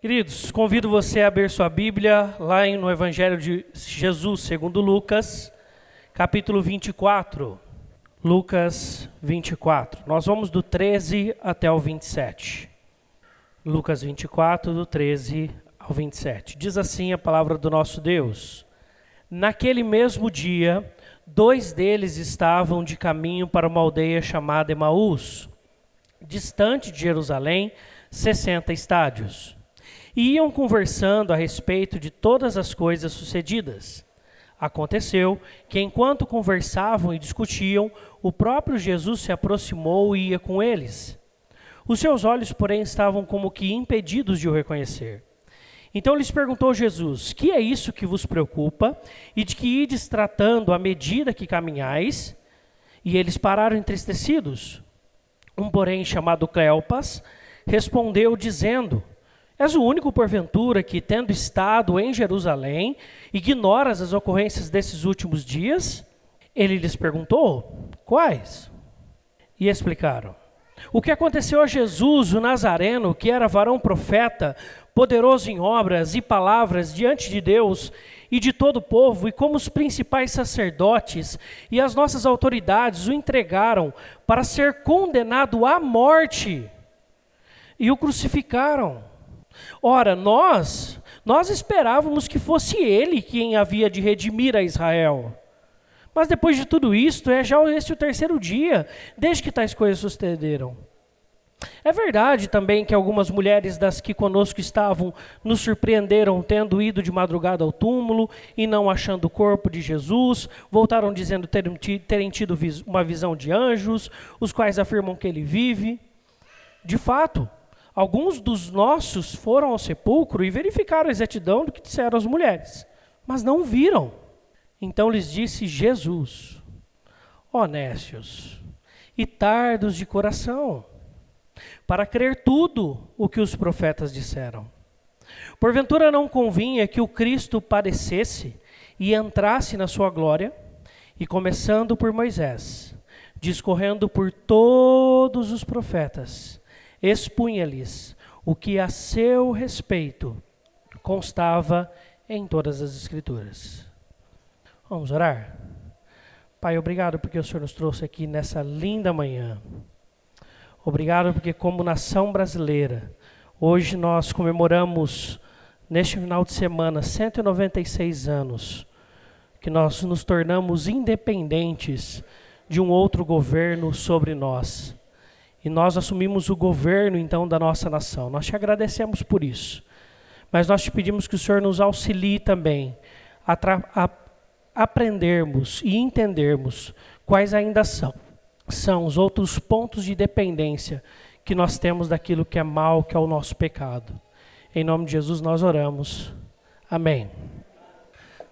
Queridos, convido você a abrir sua Bíblia lá no Evangelho de Jesus, segundo Lucas, capítulo 24. Lucas 24. Nós vamos do 13 até o 27. Lucas 24, do 13 ao 27. Diz assim a palavra do nosso Deus: Naquele mesmo dia, dois deles estavam de caminho para uma aldeia chamada Emaús, distante de Jerusalém, 60 estádios e iam conversando a respeito de todas as coisas sucedidas. Aconteceu que, enquanto conversavam e discutiam, o próprio Jesus se aproximou e ia com eles. Os seus olhos, porém, estavam como que impedidos de o reconhecer. Então lhes perguntou Jesus: Que é isso que vos preocupa e de que ides tratando à medida que caminhais? E eles pararam entristecidos. Um, porém, chamado Cleopas, respondeu, dizendo: És o único, porventura, que, tendo estado em Jerusalém, ignoras as ocorrências desses últimos dias? Ele lhes perguntou: Quais? E explicaram: O que aconteceu a Jesus, o Nazareno, que era varão profeta, poderoso em obras e palavras diante de Deus e de todo o povo, e como os principais sacerdotes e as nossas autoridades o entregaram para ser condenado à morte e o crucificaram. Ora, nós, nós esperávamos que fosse ele quem havia de redimir a Israel. Mas depois de tudo isto, é já este o terceiro dia, desde que tais coisas sucederam. É verdade também que algumas mulheres das que conosco estavam nos surpreenderam tendo ido de madrugada ao túmulo e não achando o corpo de Jesus, voltaram dizendo terem, terem tido uma visão de anjos, os quais afirmam que ele vive. De fato, Alguns dos nossos foram ao sepulcro e verificaram a exatidão do que disseram as mulheres, mas não viram. Então lhes disse Jesus: Honestos e tardos de coração, para crer tudo o que os profetas disseram. Porventura não convinha que o Cristo padecesse e entrasse na sua glória? E começando por Moisés, discorrendo por todos os profetas, expunha-lhes o que a seu respeito constava em todas as Escrituras. Vamos orar? Pai, obrigado porque o Senhor nos trouxe aqui nessa linda manhã. Obrigado porque, como nação brasileira, hoje nós comemoramos, neste final de semana, 196 anos que nós nos tornamos independentes de um outro governo sobre nós e nós assumimos o governo então da nossa nação. Nós te agradecemos por isso. Mas nós te pedimos que o Senhor nos auxilie também a, a aprendermos e entendermos quais ainda são, são os outros pontos de dependência que nós temos daquilo que é mal, que é o nosso pecado. Em nome de Jesus nós oramos. Amém.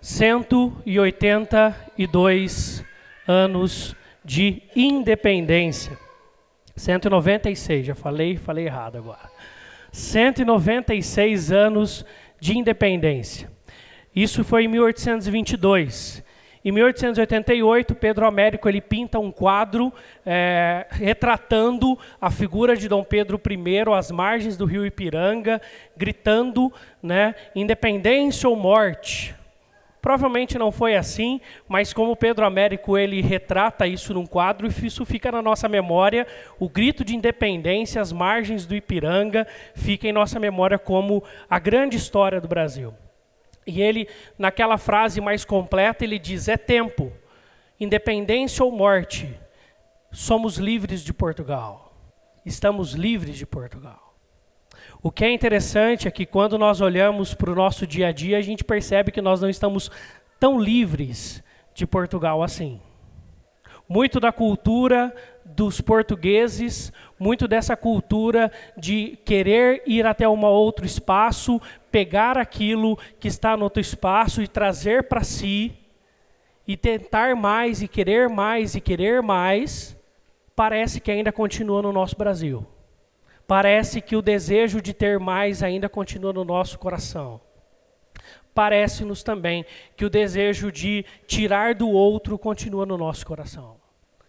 182 anos de independência. 196, já falei, falei errado agora. 196 anos de independência. Isso foi em 1822. Em 1888, Pedro Américo ele pinta um quadro é, retratando a figura de Dom Pedro I às margens do rio Ipiranga, gritando, né, independência ou morte. Provavelmente não foi assim, mas como Pedro Américo ele retrata isso num quadro, isso fica na nossa memória, o grito de independência, as margens do Ipiranga, fica em nossa memória como a grande história do Brasil. E ele, naquela frase mais completa, ele diz: é tempo, independência ou morte, somos livres de Portugal. Estamos livres de Portugal. O que é interessante é que quando nós olhamos para o nosso dia a dia, a gente percebe que nós não estamos tão livres de Portugal assim. Muito da cultura dos portugueses, muito dessa cultura de querer ir até um outro espaço, pegar aquilo que está no outro espaço e trazer para si, e tentar mais, e querer mais, e querer mais, parece que ainda continua no nosso Brasil parece que o desejo de ter mais ainda continua no nosso coração. Parece-nos também que o desejo de tirar do outro continua no nosso coração.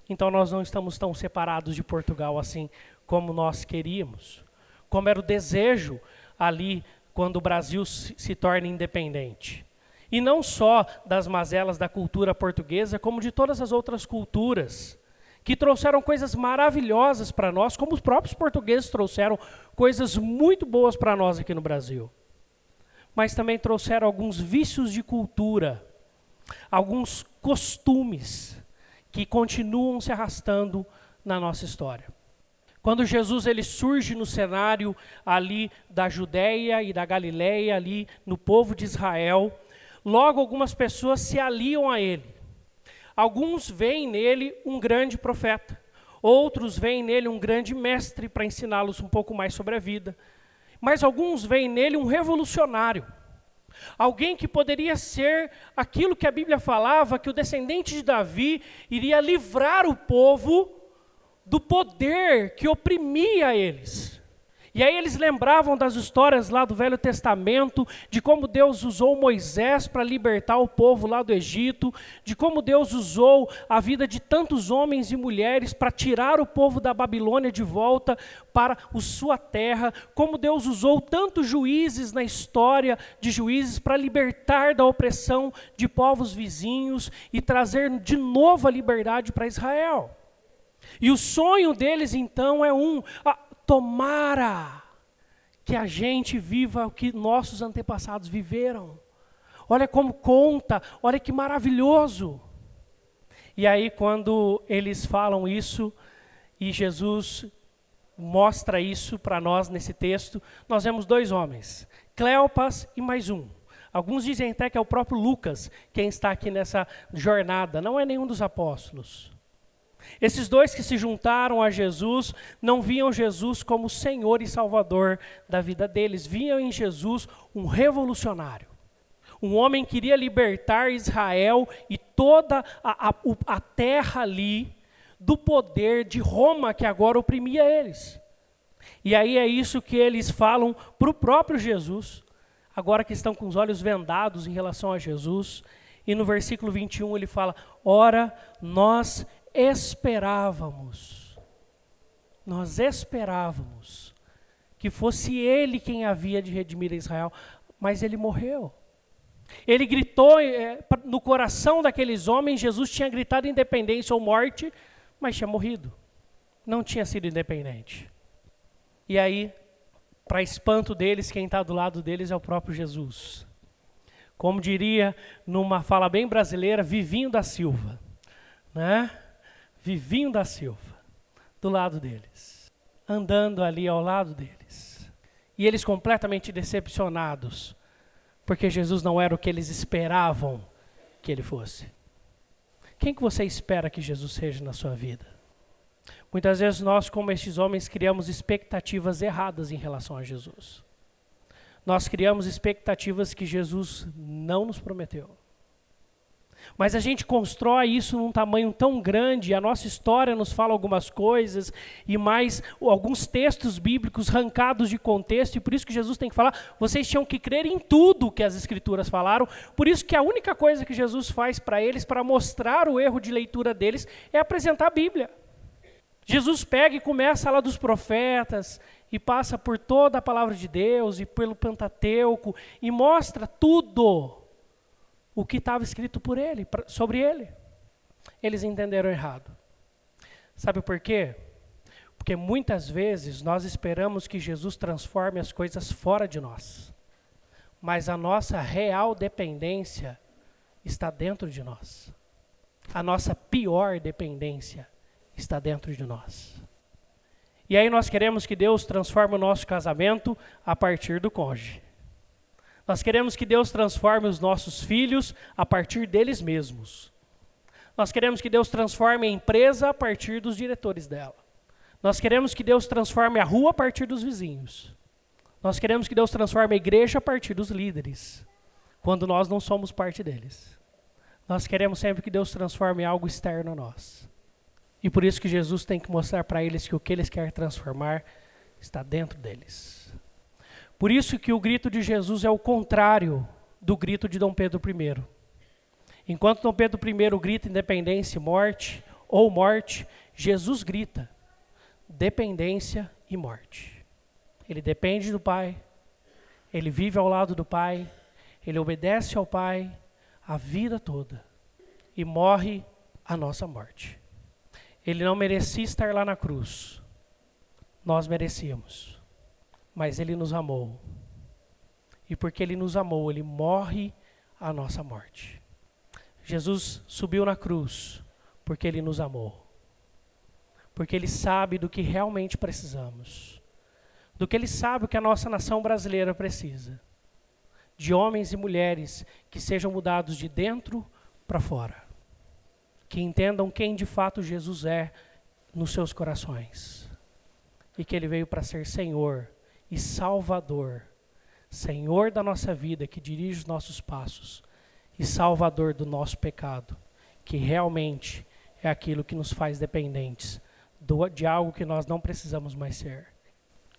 Então nós não estamos tão separados de Portugal assim como nós queríamos. Como era o desejo ali quando o Brasil se torna independente. E não só das mazelas da cultura portuguesa, como de todas as outras culturas, que trouxeram coisas maravilhosas para nós, como os próprios portugueses trouxeram coisas muito boas para nós aqui no Brasil. Mas também trouxeram alguns vícios de cultura, alguns costumes que continuam se arrastando na nossa história. Quando Jesus ele surge no cenário ali da Judéia e da Galiléia, ali no povo de Israel, logo algumas pessoas se aliam a ele. Alguns veem nele um grande profeta, outros veem nele um grande mestre para ensiná-los um pouco mais sobre a vida. Mas alguns veem nele um revolucionário, alguém que poderia ser aquilo que a Bíblia falava, que o descendente de Davi iria livrar o povo do poder que oprimia eles. E aí eles lembravam das histórias lá do Velho Testamento, de como Deus usou Moisés para libertar o povo lá do Egito, de como Deus usou a vida de tantos homens e mulheres para tirar o povo da Babilônia de volta para a sua terra, como Deus usou tantos juízes na história de juízes para libertar da opressão de povos vizinhos e trazer de novo a liberdade para Israel. E o sonho deles então é um: tomara que a gente viva o que nossos antepassados viveram. Olha como conta, olha que maravilhoso. E aí, quando eles falam isso, e Jesus mostra isso para nós nesse texto, nós vemos dois homens, Cleopas e mais um. Alguns dizem até que é o próprio Lucas quem está aqui nessa jornada, não é nenhum dos apóstolos. Esses dois que se juntaram a Jesus não viam Jesus como Senhor e Salvador da vida deles, viam em Jesus um revolucionário. Um homem que queria libertar Israel e toda a, a, a terra ali do poder de Roma que agora oprimia eles. E aí é isso que eles falam para o próprio Jesus, agora que estão com os olhos vendados em relação a Jesus. E no versículo 21 ele fala: Ora, nós esperávamos, nós esperávamos que fosse ele quem havia de redimir Israel, mas ele morreu. Ele gritou é, no coração daqueles homens, Jesus tinha gritado independência ou morte, mas tinha morrido. Não tinha sido independente. E aí, para espanto deles, quem está do lado deles é o próprio Jesus. Como diria numa fala bem brasileira, Vivinho da Silva. Né? Vivinho da Silva, do lado deles, andando ali ao lado deles. E eles completamente decepcionados, porque Jesus não era o que eles esperavam que ele fosse. Quem que você espera que Jesus seja na sua vida? Muitas vezes nós, como estes homens, criamos expectativas erradas em relação a Jesus. Nós criamos expectativas que Jesus não nos prometeu. Mas a gente constrói isso num tamanho tão grande, a nossa história nos fala algumas coisas, e mais alguns textos bíblicos arrancados de contexto, e por isso que Jesus tem que falar: vocês tinham que crer em tudo que as Escrituras falaram, por isso que a única coisa que Jesus faz para eles, para mostrar o erro de leitura deles, é apresentar a Bíblia. Jesus pega e começa lá dos profetas, e passa por toda a palavra de Deus, e pelo Pentateuco, e mostra tudo o que estava escrito por ele, sobre ele. Eles entenderam errado. Sabe por quê? Porque muitas vezes nós esperamos que Jesus transforme as coisas fora de nós. Mas a nossa real dependência está dentro de nós. A nossa pior dependência está dentro de nós. E aí nós queremos que Deus transforme o nosso casamento a partir do cônjuge. Nós queremos que Deus transforme os nossos filhos a partir deles mesmos. Nós queremos que Deus transforme a empresa a partir dos diretores dela. Nós queremos que Deus transforme a rua a partir dos vizinhos. Nós queremos que Deus transforme a igreja a partir dos líderes, quando nós não somos parte deles. Nós queremos sempre que Deus transforme algo externo a nós. E por isso que Jesus tem que mostrar para eles que o que eles querem transformar está dentro deles. Por isso que o grito de Jesus é o contrário do grito de Dom Pedro I. Enquanto Dom Pedro I grita independência e morte, ou morte, Jesus grita dependência e morte. Ele depende do Pai Ele vive ao lado do Pai, ele obedece ao Pai a vida toda e morre a nossa morte. Ele não merecia estar lá na cruz. Nós merecíamos. Mas ele nos amou. E porque ele nos amou, ele morre a nossa morte. Jesus subiu na cruz porque ele nos amou. Porque ele sabe do que realmente precisamos. Do que ele sabe o que a nossa nação brasileira precisa. De homens e mulheres que sejam mudados de dentro para fora. Que entendam quem de fato Jesus é nos seus corações. E que ele veio para ser Senhor e Salvador. Senhor da nossa vida, que dirige os nossos passos. E Salvador do nosso pecado. Que realmente é aquilo que nos faz dependentes do, de algo que nós não precisamos mais ser.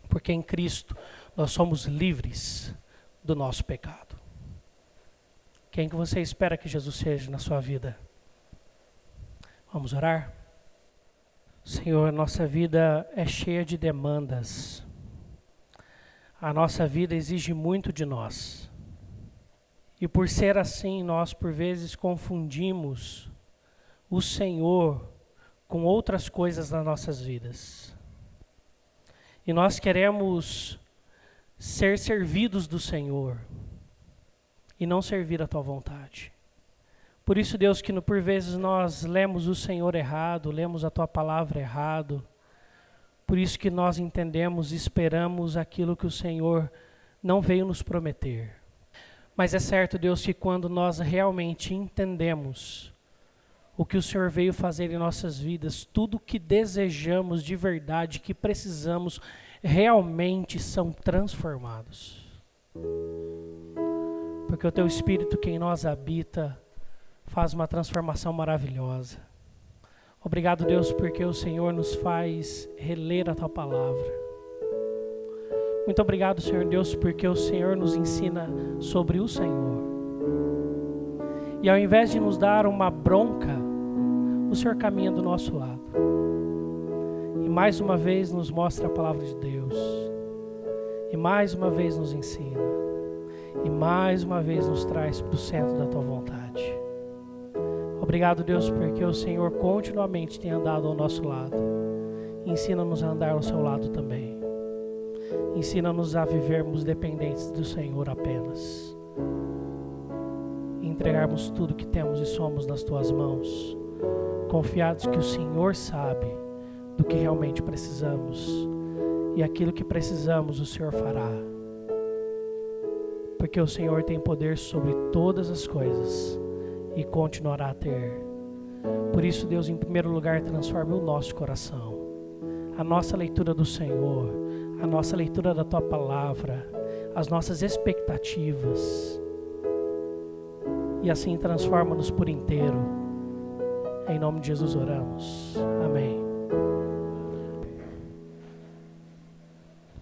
Porque em Cristo nós somos livres do nosso pecado. Quem que você espera que Jesus seja na sua vida? Vamos orar? Senhor, nossa vida é cheia de demandas. A nossa vida exige muito de nós. E por ser assim, nós por vezes confundimos o Senhor com outras coisas nas nossas vidas. E nós queremos ser servidos do Senhor e não servir a tua vontade. Por isso, Deus, que por vezes nós lemos o Senhor errado, lemos a tua palavra errado. Por isso que nós entendemos e esperamos aquilo que o Senhor não veio nos prometer. Mas é certo, Deus, que quando nós realmente entendemos o que o Senhor veio fazer em nossas vidas, tudo o que desejamos de verdade, que precisamos, realmente são transformados. Porque o teu Espírito que em nós habita faz uma transformação maravilhosa. Obrigado, Deus, porque o Senhor nos faz reler a tua palavra. Muito obrigado, Senhor Deus, porque o Senhor nos ensina sobre o Senhor. E ao invés de nos dar uma bronca, o Senhor caminha do nosso lado. E mais uma vez nos mostra a palavra de Deus. E mais uma vez nos ensina. E mais uma vez nos traz para o centro da tua vontade. Obrigado, Deus, porque o Senhor continuamente tem andado ao nosso lado. Ensina-nos a andar ao seu lado também. Ensina-nos a vivermos dependentes do Senhor apenas. Entregarmos tudo que temos e somos nas tuas mãos, confiados que o Senhor sabe do que realmente precisamos. E aquilo que precisamos, o Senhor fará. Porque o Senhor tem poder sobre todas as coisas e continuará a ter. Por isso, Deus, em primeiro lugar, transforme o nosso coração, a nossa leitura do Senhor, a nossa leitura da tua palavra, as nossas expectativas. E assim transforma-nos por inteiro. Em nome de Jesus oramos. Amém.